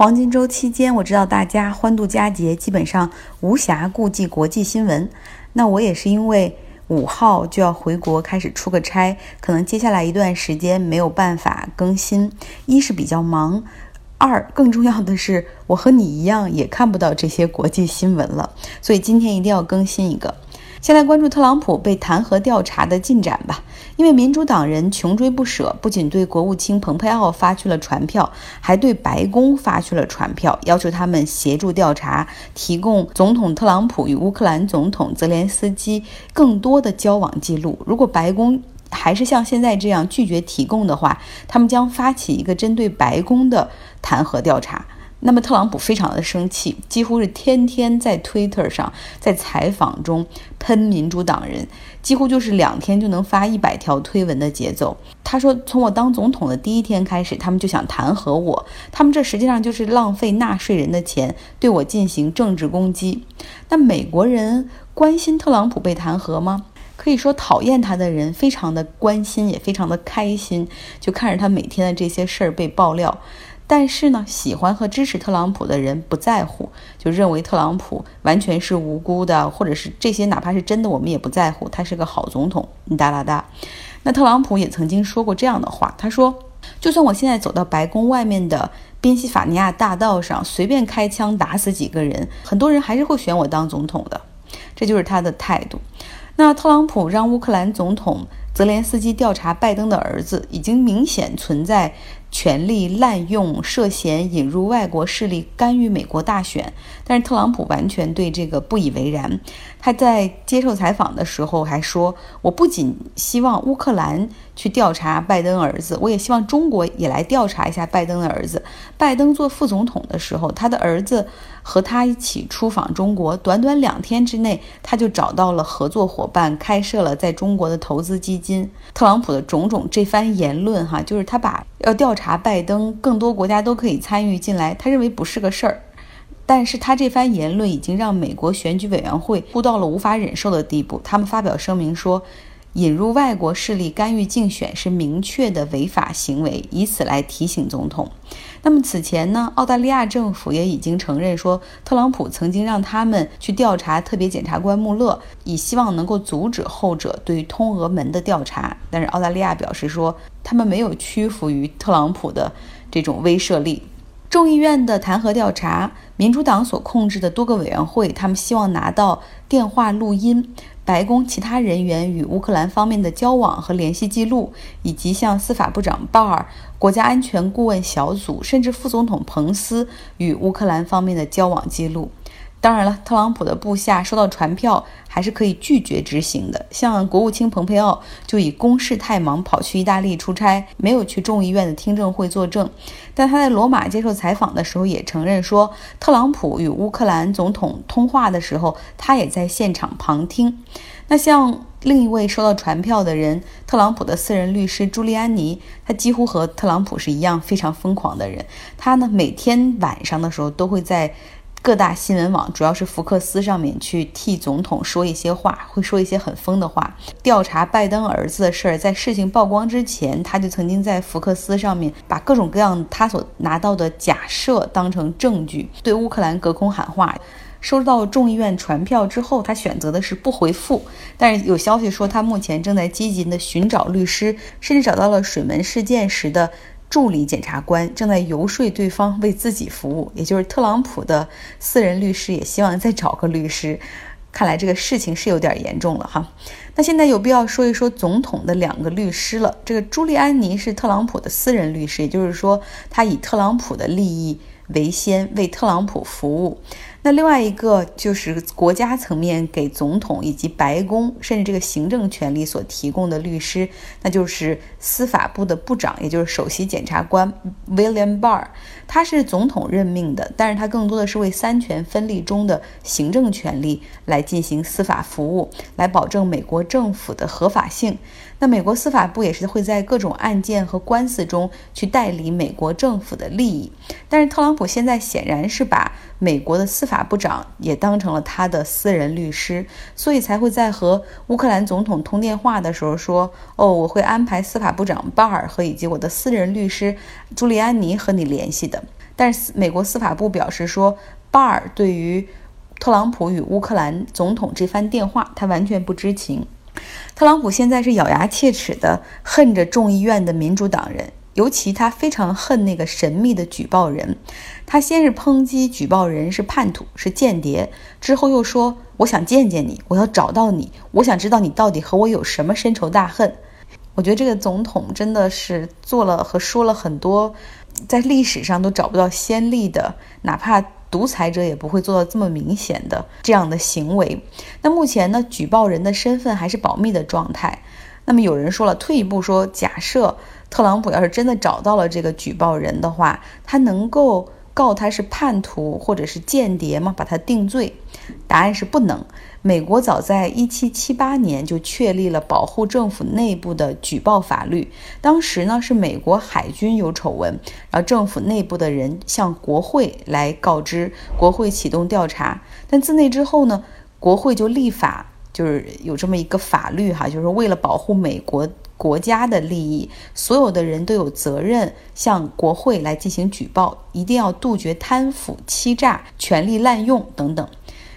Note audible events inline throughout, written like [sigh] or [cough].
黄金周期间，我知道大家欢度佳节，基本上无暇顾及国际新闻。那我也是因为五号就要回国开始出个差，可能接下来一段时间没有办法更新。一是比较忙，二更重要的是，我和你一样也看不到这些国际新闻了，所以今天一定要更新一个。先来关注特朗普被弹劾调查的进展吧。因为民主党人穷追不舍，不仅对国务卿蓬佩奥发去了传票，还对白宫发去了传票，要求他们协助调查，提供总统特朗普与乌克兰总统泽连斯基更多的交往记录。如果白宫还是像现在这样拒绝提供的话，他们将发起一个针对白宫的弹劾调查。那么特朗普非常的生气，几乎是天天在 Twitter 上，在采访中喷民主党人，几乎就是两天就能发一百条推文的节奏。他说，从我当总统的第一天开始，他们就想弹劾我，他们这实际上就是浪费纳税人的钱，对我进行政治攻击。那美国人关心特朗普被弹劾吗？可以说，讨厌他的人非常的关心，也非常的开心，就看着他每天的这些事儿被爆料。但是呢，喜欢和支持特朗普的人不在乎，就认为特朗普完全是无辜的，或者是这些哪怕是真的，我们也不在乎，他是个好总统。哒哒哒。那特朗普也曾经说过这样的话，他说：“就算我现在走到白宫外面的宾夕法尼亚大道上，随便开枪打死几个人，很多人还是会选我当总统的。”这就是他的态度。那特朗普让乌克兰总统泽连斯基调查拜登的儿子，已经明显存在。权力滥用，涉嫌引入外国势力干预美国大选，但是特朗普完全对这个不以为然。他在接受采访的时候还说：“我不仅希望乌克兰去调查拜登儿子，我也希望中国也来调查一下拜登的儿子。”拜登做副总统的时候，他的儿子和他一起出访中国，短短两天之内，他就找到了合作伙伴，开设了在中国的投资基金。特朗普的种种这番言论，哈，就是他把要调查。拜登，更多国家都可以参与进来，他认为不是个事儿。但是他这番言论已经让美国选举委员会哭到了无法忍受的地步，他们发表声明说。引入外国势力干预竞选是明确的违法行为，以此来提醒总统。那么此前呢，澳大利亚政府也已经承认说，特朗普曾经让他们去调查特别检察官穆勒，以希望能够阻止后者对通俄门的调查。但是澳大利亚表示说，他们没有屈服于特朗普的这种威慑力。众议院的弹劾调查，民主党所控制的多个委员会，他们希望拿到电话录音。白宫其他人员与乌克兰方面的交往和联系记录，以及向司法部长巴尔、国家安全顾问小组，甚至副总统彭斯与乌克兰方面的交往记录。当然了，特朗普的部下收到传票还是可以拒绝执行的。像国务卿蓬佩奥就以公事太忙跑去意大利出差，没有去众议院的听证会作证。但他在罗马接受采访的时候也承认说，特朗普与乌克兰总统通话的时候，他也在现场旁听。那像另一位收到传票的人，特朗普的私人律师朱利安尼，他几乎和特朗普是一样非常疯狂的人。他呢，每天晚上的时候都会在。各大新闻网，主要是福克斯上面去替总统说一些话，会说一些很疯的话。调查拜登儿子的事儿，在事情曝光之前，他就曾经在福克斯上面把各种各样他所拿到的假设当成证据，对乌克兰隔空喊话。收到众议院传票之后，他选择的是不回复。但是有消息说，他目前正在积极的寻找律师，甚至找到了水门事件时的。助理检察官正在游说对方为自己服务，也就是特朗普的私人律师也希望再找个律师。看来这个事情是有点严重了哈。那现在有必要说一说总统的两个律师了。这个朱利安尼是特朗普的私人律师，也就是说他以特朗普的利益为先，为特朗普服务。那另外一个就是国家层面给总统以及白宫甚至这个行政权力所提供的律师，那就是司法部的部长，也就是首席检察官 William Barr。他是总统任命的，但是他更多的是为三权分立中的行政权力来进行司法服务，来保证美国政府的合法性。那美国司法部也是会在各种案件和官司中去代理美国政府的利益。但是特朗普现在显然是把美国的司法部长也当成了他的私人律师，所以才会在和乌克兰总统通电话的时候说：“哦，我会安排司法部长巴尔和以及我的私人律师朱利安尼和你联系的。”但是美国司法部表示说，巴尔对于特朗普与乌克兰总统这番电话，他完全不知情。特朗普现在是咬牙切齿的恨着众议院的民主党人，尤其他非常恨那个神秘的举报人。他先是抨击举报人是叛徒、是间谍，之后又说：“我想见见你，我要找到你，我想知道你到底和我有什么深仇大恨。”我觉得这个总统真的是做了和说了很多，在历史上都找不到先例的，哪怕独裁者也不会做到这么明显的这样的行为。那目前呢，举报人的身份还是保密的状态。那么有人说了，退一步说，假设特朗普要是真的找到了这个举报人的话，他能够。告他是叛徒或者是间谍吗？把他定罪？答案是不能。美国早在一七七八年就确立了保护政府内部的举报法律。当时呢是美国海军有丑闻，然后政府内部的人向国会来告知，国会启动调查。但自那之后呢，国会就立法，就是有这么一个法律哈，就是为了保护美国。国家的利益，所有的人都有责任向国会来进行举报，一定要杜绝贪腐、欺诈、权力滥用等等。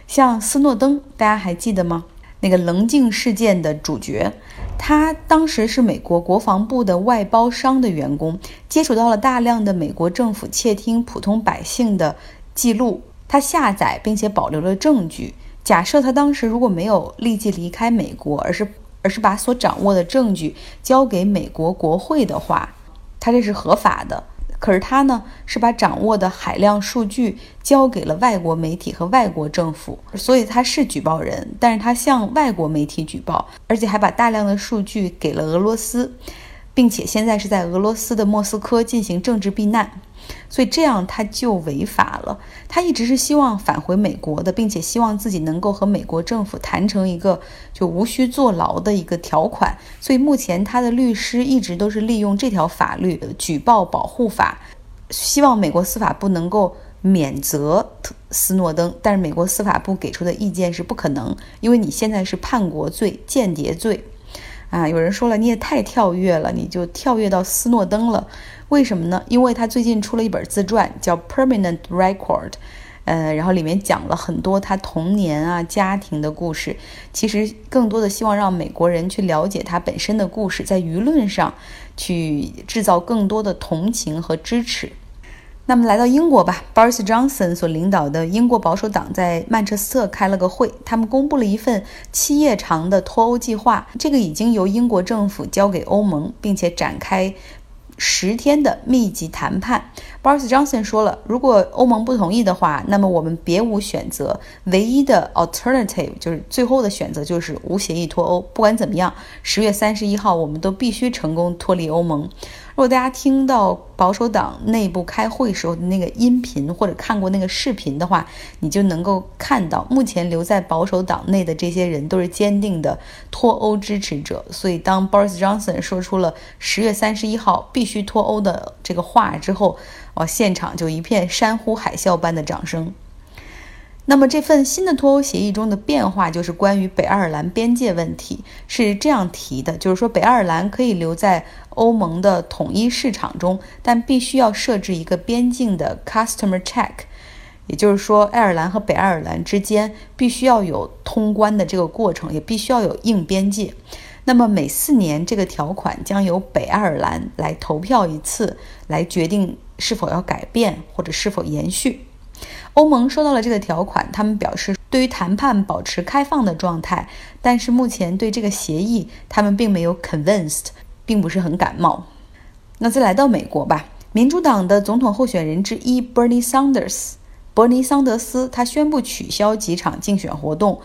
像斯诺登，大家还记得吗？那个棱镜事件的主角，他当时是美国国防部的外包商的员工，接触到了大量的美国政府窃听普通百姓的记录，他下载并且保留了证据。假设他当时如果没有立即离开美国，而是而是把所掌握的证据交给美国国会的话，他这是合法的。可是他呢，是把掌握的海量数据交给了外国媒体和外国政府，所以他是举报人，但是他向外国媒体举报，而且还把大量的数据给了俄罗斯，并且现在是在俄罗斯的莫斯科进行政治避难。所以这样他就违法了。他一直是希望返回美国的，并且希望自己能够和美国政府谈成一个就无需坐牢的一个条款。所以目前他的律师一直都是利用这条法律——举报保护法，希望美国司法部能够免责斯诺登。但是美国司法部给出的意见是不可能，因为你现在是叛国罪、间谍罪。啊，有人说了，你也太跳跃了，你就跳跃到斯诺登了。为什么呢？因为他最近出了一本自传，叫《Permanent Record》，呃，然后里面讲了很多他童年啊、家庭的故事。其实更多的希望让美国人去了解他本身的故事，在舆论上去制造更多的同情和支持。那么来到英国吧，Boris Johnson 所领导的英国保守党在曼彻斯特开了个会，他们公布了一份七页长的脱欧计划，这个已经由英国政府交给欧盟，并且展开。十天的密集谈判，Boris Johnson 说了，如果欧盟不同意的话，那么我们别无选择，唯一的 alternative 就是最后的选择就是无协议脱欧。不管怎么样，十月三十一号我们都必须成功脱离欧盟。如果大家听到保守党内部开会时候的那个音频，或者看过那个视频的话，你就能够看到，目前留在保守党内的这些人都是坚定的脱欧支持者。所以，当 Boris Johnson 说出了十月三十一号必须脱欧的这个话之后，哇，现场就一片山呼海啸般的掌声。那么这份新的脱欧协议中的变化就是关于北爱尔兰边界问题，是这样提的，就是说北爱尔兰可以留在欧盟的统一市场中，但必须要设置一个边境的 customer check，也就是说爱尔兰和北爱尔兰之间必须要有通关的这个过程，也必须要有硬边界。那么每四年这个条款将由北爱尔兰来投票一次，来决定是否要改变或者是否延续。欧盟收到了这个条款，他们表示对于谈判保持开放的状态，但是目前对这个协议他们并没有 convinced，并不是很感冒。那再来到美国吧，民主党的总统候选人之一 Bernie Sanders，伯尼桑德斯，他宣布取消几场竞选活动。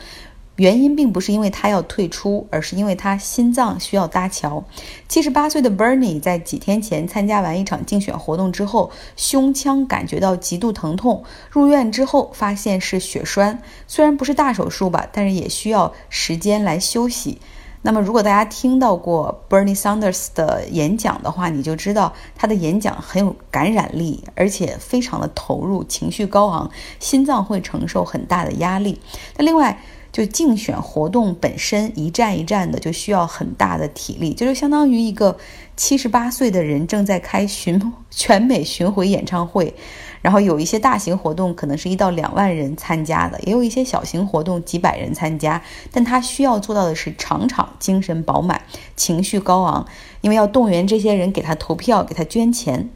原因并不是因为他要退出，而是因为他心脏需要搭桥。七十八岁的 Bernie 在几天前参加完一场竞选活动之后，胸腔感觉到极度疼痛，入院之后发现是血栓。虽然不是大手术吧，但是也需要时间来休息。那么，如果大家听到过 Bernie Sanders 的演讲的话，你就知道他的演讲很有感染力，而且非常的投入，情绪高昂，心脏会承受很大的压力。那另外，就竞选活动本身一站一站的，就需要很大的体力，就是相当于一个七十八岁的人正在开巡 [laughs] 全美巡回演唱会。然后有一些大型活动可能是一到两万人参加的，也有一些小型活动几百人参加。但他需要做到的是场场精神饱满，情绪高昂，因为要动员这些人给他投票，给他捐钱。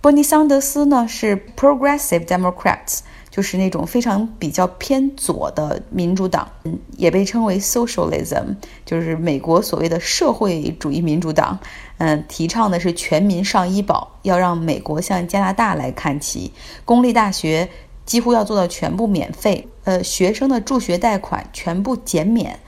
波尼桑德斯呢是 Progressive Democrats。就是那种非常比较偏左的民主党，嗯，也被称为 Socialism，就是美国所谓的社会主义民主党，嗯，提倡的是全民上医保，要让美国向加拿大来看齐，公立大学几乎要做到全部免费，呃，学生的助学贷款全部减免。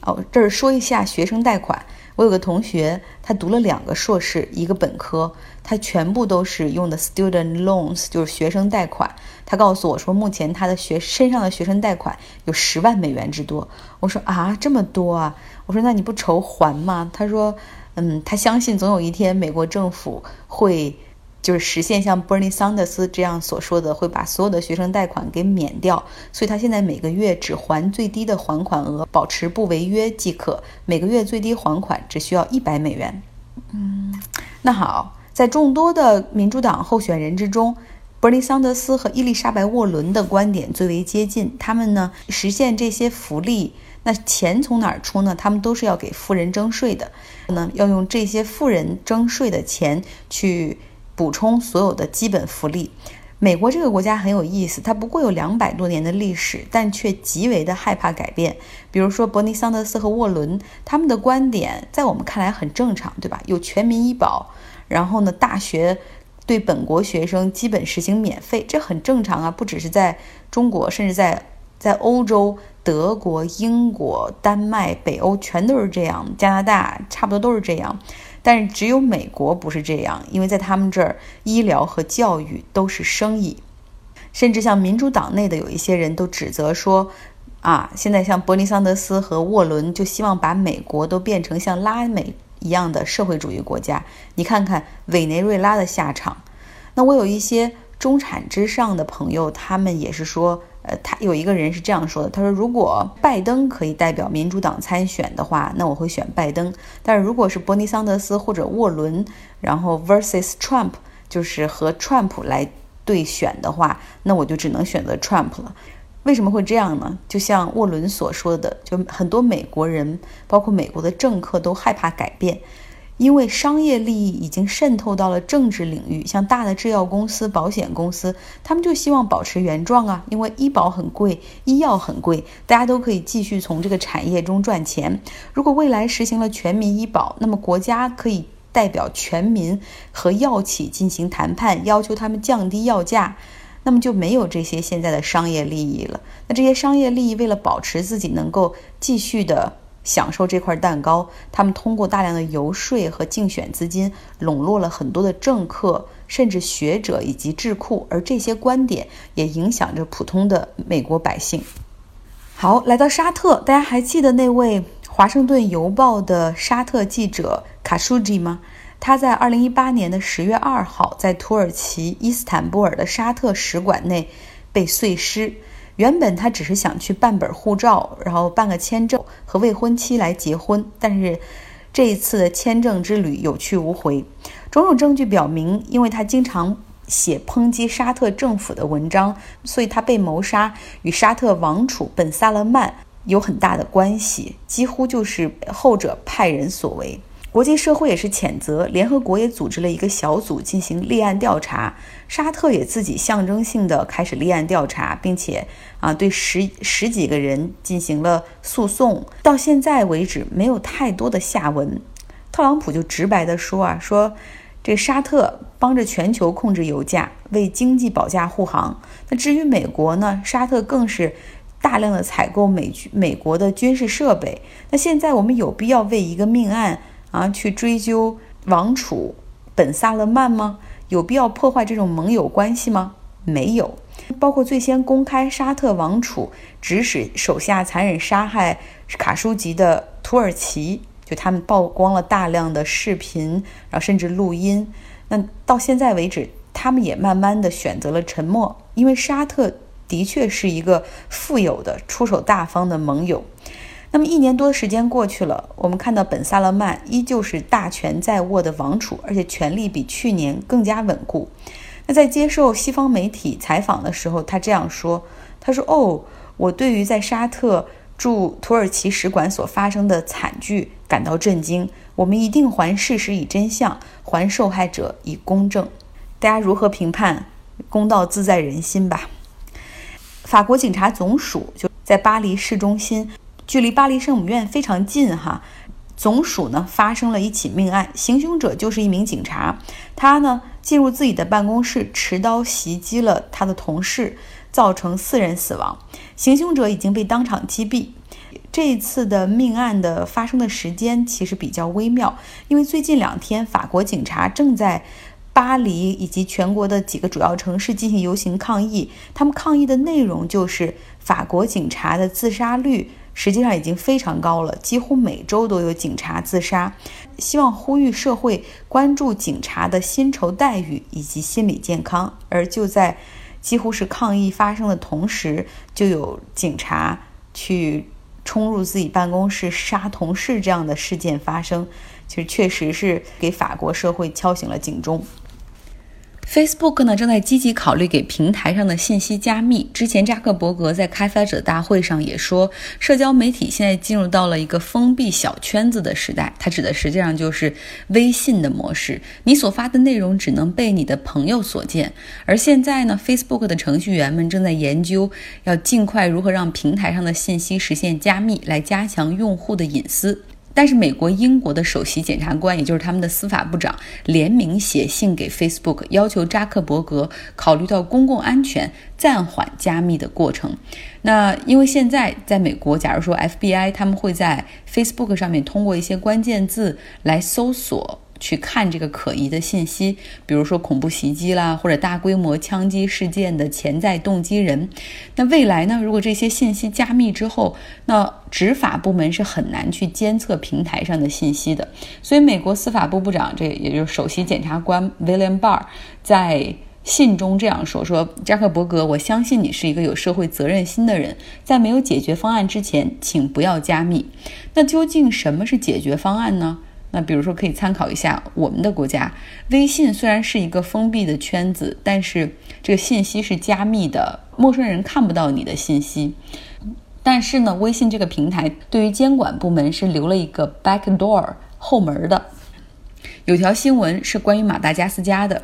哦，这儿说一下学生贷款。我有个同学，他读了两个硕士，一个本科，他全部都是用的 student loans，就是学生贷款。他告诉我说，目前他的学身上的学生贷款有十万美元之多。我说啊，这么多啊！我说那你不愁还吗？他说，嗯，他相信总有一天美国政府会。就是实现像 Bernie Sanders 这样所说的，会把所有的学生贷款给免掉，所以他现在每个月只还最低的还款额，保持不违约即可。每个月最低还款只需要一百美元。嗯，那好，在众多的民主党候选人之中伯尼桑德斯和伊丽莎白沃伦的观点最为接近。他们呢，实现这些福利，那钱从哪儿出呢？他们都是要给富人征税的，呢，要用这些富人征税的钱去。补充所有的基本福利。美国这个国家很有意思，它不过有两百多年的历史，但却极为的害怕改变。比如说伯尼桑德斯和沃伦，他们的观点在我们看来很正常，对吧？有全民医保，然后呢，大学对本国学生基本实行免费，这很正常啊。不只是在中国，甚至在在欧洲，德国、英国、丹麦、北欧全都是这样，加拿大差不多都是这样。但是只有美国不是这样，因为在他们这儿，医疗和教育都是生意，甚至像民主党内的有一些人都指责说，啊，现在像伯尼桑德斯和沃伦就希望把美国都变成像拉美一样的社会主义国家。你看看委内瑞拉的下场。那我有一些中产之上的朋友，他们也是说。呃，他有一个人是这样说的，他说：“如果拜登可以代表民主党参选的话，那我会选拜登；但是如果是伯尼桑德斯或者沃伦，然后 versus Trump，就是和 Trump 来对选的话，那我就只能选择 Trump 了。为什么会这样呢？就像沃伦所说的，就很多美国人，包括美国的政客都害怕改变。”因为商业利益已经渗透到了政治领域，像大的制药公司、保险公司，他们就希望保持原状啊。因为医保很贵，医药很贵，大家都可以继续从这个产业中赚钱。如果未来实行了全民医保，那么国家可以代表全民和药企进行谈判，要求他们降低药价，那么就没有这些现在的商业利益了。那这些商业利益为了保持自己能够继续的。享受这块蛋糕，他们通过大量的游说和竞选资金，笼络了很多的政客、甚至学者以及智库，而这些观点也影响着普通的美国百姓。好，来到沙特，大家还记得那位《华盛顿邮报》的沙特记者卡舒吉吗？他在二零一八年的十月二号，在土耳其伊斯坦布尔的沙特使馆内被碎尸。原本他只是想去办本护照，然后办个签证和未婚妻来结婚，但是这一次的签证之旅有去无回。种种证据表明，因为他经常写抨击沙特政府的文章，所以他被谋杀与沙特王储本·萨勒曼有很大的关系，几乎就是后者派人所为。国际社会也是谴责，联合国也组织了一个小组进行立案调查，沙特也自己象征性的开始立案调查，并且啊对十十几个人进行了诉讼，到现在为止没有太多的下文。特朗普就直白的说啊，说这沙特帮着全球控制油价，为经济保驾护航。那至于美国呢，沙特更是大量的采购美美国的军事设备。那现在我们有必要为一个命案？啊，去追究王储本·萨勒曼吗？有必要破坏这种盟友关系吗？没有。包括最先公开沙特王储指使手下残忍杀害卡舒吉的土耳其，就他们曝光了大量的视频，然后甚至录音。那到现在为止，他们也慢慢的选择了沉默，因为沙特的确是一个富有的、出手大方的盟友。那么一年多的时间过去了，我们看到本·萨勒曼依旧是大权在握的王储，而且权力比去年更加稳固。那在接受西方媒体采访的时候，他这样说：“他说，哦，我对于在沙特驻土耳其使馆所发生的惨剧感到震惊。我们一定还事实以真相，还受害者以公正。大家如何评判？公道自在人心吧。”法国警察总署就在巴黎市中心。距离巴黎圣母院非常近，哈，总署呢发生了一起命案，行凶者就是一名警察，他呢进入自己的办公室，持刀袭击了他的同事，造成四人死亡，行凶者已经被当场击毙。这一次的命案的发生的时间其实比较微妙，因为最近两天法国警察正在巴黎以及全国的几个主要城市进行游行抗议，他们抗议的内容就是法国警察的自杀率。实际上已经非常高了，几乎每周都有警察自杀。希望呼吁社会关注警察的薪酬待遇以及心理健康。而就在几乎是抗议发生的同时，就有警察去冲入自己办公室杀同事这样的事件发生，其实确实是给法国社会敲醒了警钟。Facebook 呢正在积极考虑给平台上的信息加密。之前扎克伯格在开发者大会上也说，社交媒体现在进入到了一个封闭小圈子的时代。他指的实际上就是微信的模式，你所发的内容只能被你的朋友所见。而现在呢，Facebook 的程序员们正在研究要尽快如何让平台上的信息实现加密，来加强用户的隐私。但是，美国、英国的首席检察官，也就是他们的司法部长，联名写信给 Facebook，要求扎克伯格考虑到公共安全，暂缓加密的过程。那因为现在在美国，假如说 FBI 他们会在 Facebook 上面通过一些关键字来搜索。去看这个可疑的信息，比如说恐怖袭击啦，或者大规模枪击事件的潜在动机人。那未来呢？如果这些信息加密之后，那执法部门是很难去监测平台上的信息的。所以，美国司法部部长，这也就是首席检察官 William Barr 在信中这样说：“说扎克伯格，我相信你是一个有社会责任心的人，在没有解决方案之前，请不要加密。那究竟什么是解决方案呢？”那比如说，可以参考一下我们的国家，微信虽然是一个封闭的圈子，但是这个信息是加密的，陌生人看不到你的信息。但是呢，微信这个平台对于监管部门是留了一个 back door 后门的。有条新闻是关于马达加斯加的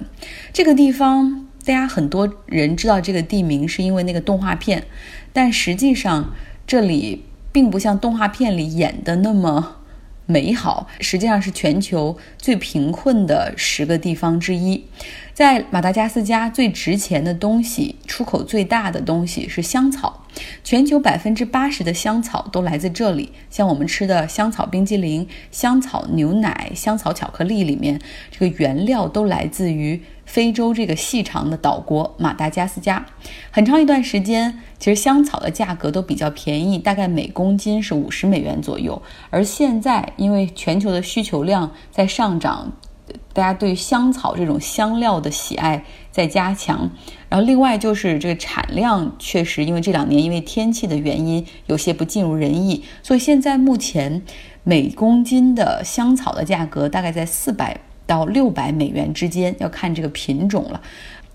这个地方，大家很多人知道这个地名是因为那个动画片，但实际上这里并不像动画片里演的那么。美好实际上是全球最贫困的十个地方之一，在马达加斯加最值钱的东西、出口最大的东西是香草，全球百分之八十的香草都来自这里。像我们吃的香草冰激凌、香草牛奶、香草巧克力里面，这个原料都来自于。非洲这个细长的岛国马达加斯加，很长一段时间，其实香草的价格都比较便宜，大概每公斤是五十美元左右。而现在，因为全球的需求量在上涨，大家对香草这种香料的喜爱在加强。然后，另外就是这个产量确实，因为这两年因为天气的原因，有些不尽如人意，所以现在目前每公斤的香草的价格大概在四百。到六百美元之间，要看这个品种了。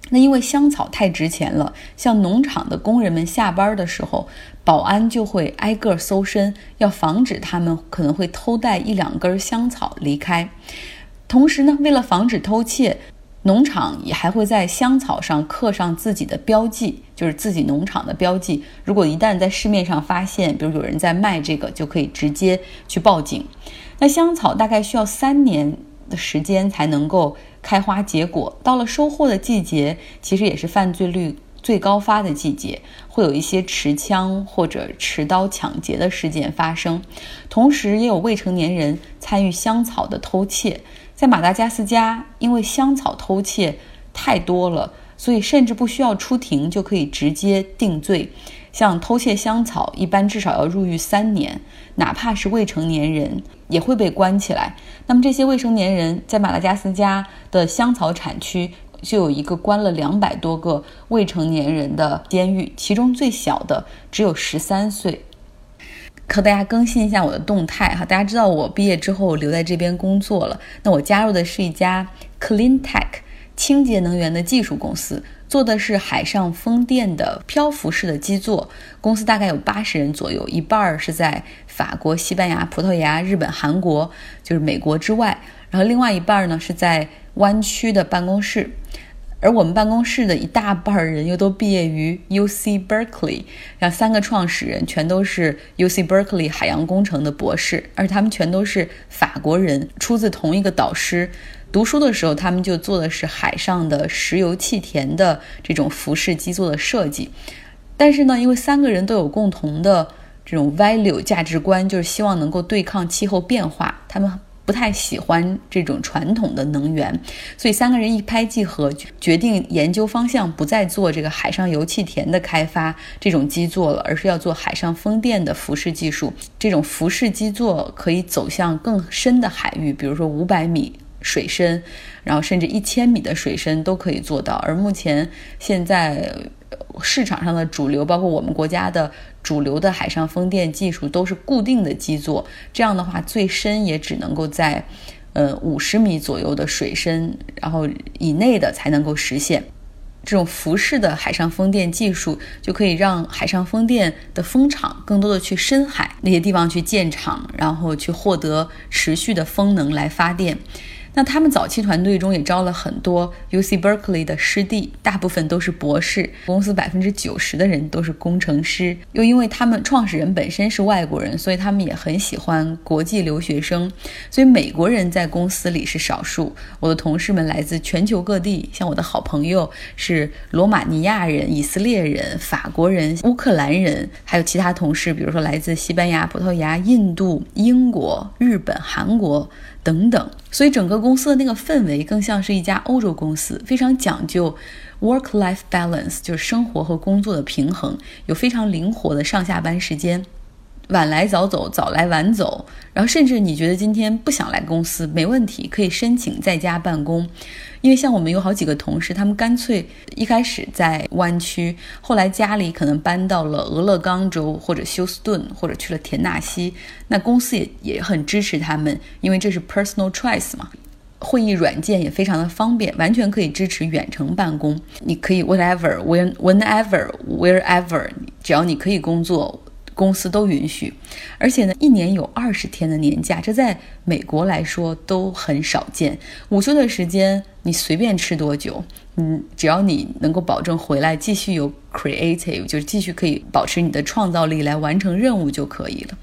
那因为香草太值钱了，像农场的工人们下班的时候，保安就会挨个搜身，要防止他们可能会偷带一两根香草离开。同时呢，为了防止偷窃，农场也还会在香草上刻上自己的标记，就是自己农场的标记。如果一旦在市面上发现，比如有人在卖这个，就可以直接去报警。那香草大概需要三年。的时间才能够开花结果，到了收获的季节，其实也是犯罪率最高发的季节，会有一些持枪或者持刀抢劫的事件发生，同时也有未成年人参与香草的偷窃。在马达加斯加，因为香草偷窃太多了，所以甚至不需要出庭就可以直接定罪。像偷窃香草，一般至少要入狱三年，哪怕是未成年人也会被关起来。那么这些未成年人在马达加斯加的香草产区就有一个关了两百多个未成年人的监狱，其中最小的只有十三岁。和大家更新一下我的动态哈，大家知道我毕业之后留在这边工作了，那我加入的是一家 Clean Tech 清洁能源的技术公司，做的是海上风电的漂浮式的基座。公司大概有八十人左右，一半儿是在法国、西班牙、葡萄牙、日本、韩国，就是美国之外，然后另外一半儿呢是在湾区的办公室。而我们办公室的一大半儿人又都毕业于 U C Berkeley，然后三个创始人全都是 U C Berkeley 海洋工程的博士，而他们全都是法国人，出自同一个导师。读书的时候，他们就做的是海上的石油气田的这种浮式基座的设计。但是呢，因为三个人都有共同的这种 value 价值观，就是希望能够对抗气候变化，他们。不太喜欢这种传统的能源，所以三个人一拍即合，决定研究方向不再做这个海上油气田的开发这种基座了，而是要做海上风电的浮式技术。这种浮式基座可以走向更深的海域，比如说五百米水深，然后甚至一千米的水深都可以做到。而目前现在。市场上的主流，包括我们国家的主流的海上风电技术，都是固定的基座。这样的话，最深也只能够在，呃，五十米左右的水深，然后以内的才能够实现。这种浮式的海上风电技术，就可以让海上风电的风场更多的去深海那些地方去建厂，然后去获得持续的风能来发电。那他们早期团队中也招了很多 U C Berkeley 的师弟，大部分都是博士。公司百分之九十的人都是工程师。又因为他们创始人本身是外国人，所以他们也很喜欢国际留学生。所以美国人在公司里是少数。我的同事们来自全球各地，像我的好朋友是罗马尼亚人、以色列人、法国人、乌克兰人，还有其他同事，比如说来自西班牙、葡萄牙、印度、英国、日本、韩国。等等，所以整个公司的那个氛围更像是一家欧洲公司，非常讲究 work-life balance，就是生活和工作的平衡，有非常灵活的上下班时间。晚来早走，早来晚走，然后甚至你觉得今天不想来公司，没问题，可以申请在家办公。因为像我们有好几个同事，他们干脆一开始在湾区，后来家里可能搬到了俄勒冈州或者休斯顿，或者去了田纳西。那公司也也很支持他们，因为这是 personal choice 嘛。会议软件也非常的方便，完全可以支持远程办公。你可以 whatever when whenever wherever，只要你可以工作。公司都允许，而且呢，一年有二十天的年假，这在美国来说都很少见。午休的时间你随便吃多久，嗯，只要你能够保证回来继续有 creative，就是继续可以保持你的创造力来完成任务就可以了。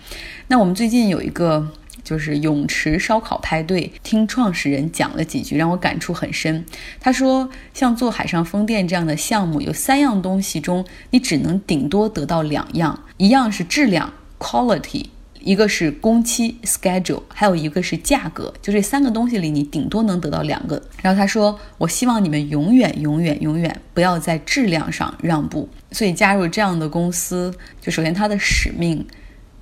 那我们最近有一个。就是泳池烧烤派对，听创始人讲了几句，让我感触很深。他说，像做海上风电这样的项目，有三样东西中，你只能顶多得到两样，一样是质量 （quality），一个是工期 （schedule），还有一个是价格。就这三个东西里，你顶多能得到两个。然后他说，我希望你们永远、永远、永远不要在质量上让步。所以加入这样的公司，就首先它的使命。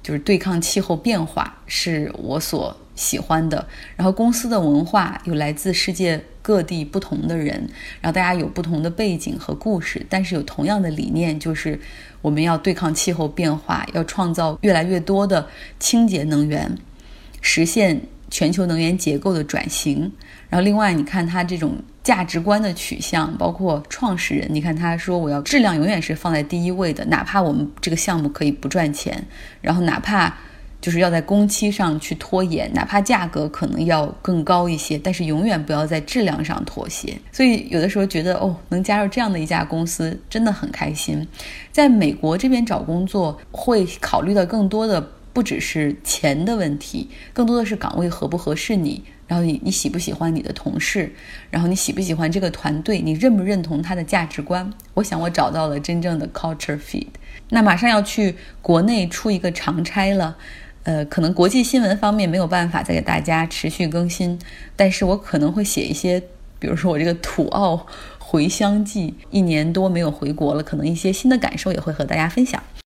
就是对抗气候变化是我所喜欢的，然后公司的文化有来自世界各地不同的人，然后大家有不同的背景和故事，但是有同样的理念，就是我们要对抗气候变化，要创造越来越多的清洁能源，实现全球能源结构的转型。然后另外，你看他这种。价值观的取向，包括创始人，你看他说我要质量永远是放在第一位的，哪怕我们这个项目可以不赚钱，然后哪怕就是要在工期上去拖延，哪怕价格可能要更高一些，但是永远不要在质量上妥协。所以有的时候觉得哦，能加入这样的一家公司真的很开心。在美国这边找工作会考虑到更多的不只是钱的问题，更多的是岗位合不合适你。然后你你喜不喜欢你的同事？然后你喜不喜欢这个团队？你认不认同他的价值观？我想我找到了真正的 culture fit。那马上要去国内出一个长差了，呃，可能国际新闻方面没有办法再给大家持续更新，但是我可能会写一些，比如说我这个土澳回乡记，一年多没有回国了，可能一些新的感受也会和大家分享。